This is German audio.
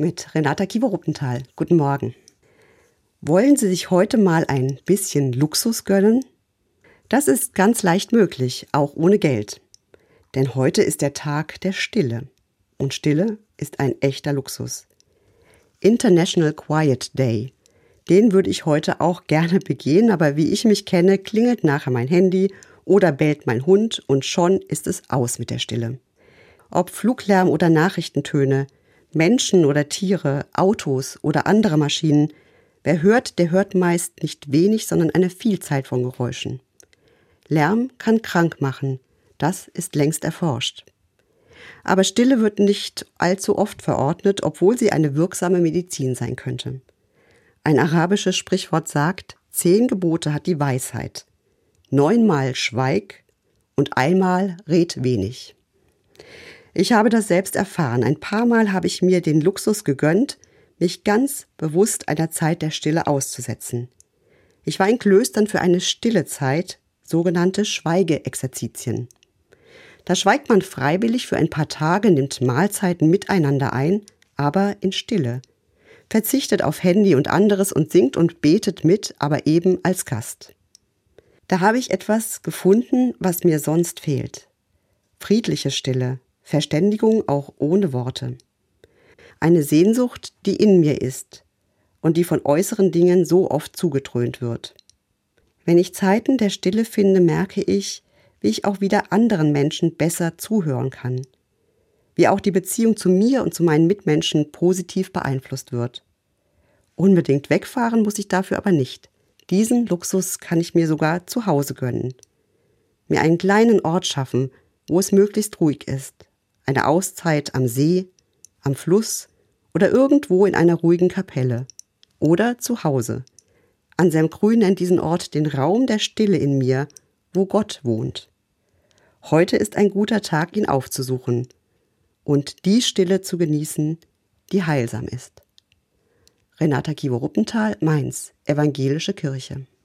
mit Renata Kiewer-Ruppenthal. Guten Morgen. Wollen Sie sich heute mal ein bisschen Luxus gönnen? Das ist ganz leicht möglich, auch ohne Geld. Denn heute ist der Tag der Stille. Und Stille ist ein echter Luxus. International Quiet Day. Den würde ich heute auch gerne begehen, aber wie ich mich kenne, klingelt nachher mein Handy oder bellt mein Hund und schon ist es aus mit der Stille. Ob Fluglärm oder Nachrichtentöne, Menschen oder Tiere, Autos oder andere Maschinen, wer hört, der hört meist nicht wenig, sondern eine Vielzahl von Geräuschen. Lärm kann krank machen, das ist längst erforscht. Aber Stille wird nicht allzu oft verordnet, obwohl sie eine wirksame Medizin sein könnte. Ein arabisches Sprichwort sagt, zehn Gebote hat die Weisheit. Neunmal schweig und einmal red wenig. Ich habe das selbst erfahren. Ein paar Mal habe ich mir den Luxus gegönnt, mich ganz bewusst einer Zeit der Stille auszusetzen. Ich war in Klöstern für eine stille Zeit, sogenannte Schweigeexerzitien. Da schweigt man freiwillig für ein paar Tage, nimmt Mahlzeiten miteinander ein, aber in Stille, verzichtet auf Handy und anderes und singt und betet mit, aber eben als Gast. Da habe ich etwas gefunden, was mir sonst fehlt. Friedliche Stille, Verständigung auch ohne Worte. Eine Sehnsucht, die in mir ist und die von äußeren Dingen so oft zugetrönt wird. Wenn ich Zeiten der Stille finde, merke ich, wie ich auch wieder anderen Menschen besser zuhören kann, wie auch die Beziehung zu mir und zu meinen Mitmenschen positiv beeinflusst wird. Unbedingt wegfahren muss ich dafür aber nicht. Diesen Luxus kann ich mir sogar zu Hause gönnen. Mir einen kleinen Ort schaffen, wo es möglichst ruhig ist eine Auszeit am See, am Fluss oder irgendwo in einer ruhigen Kapelle oder zu Hause. Anselm Grün nennt diesen Ort den Raum der Stille in mir, wo Gott wohnt. Heute ist ein guter Tag, ihn aufzusuchen und die Stille zu genießen, die heilsam ist. Renata Kivo-Ruppenthal, Mainz, Evangelische Kirche.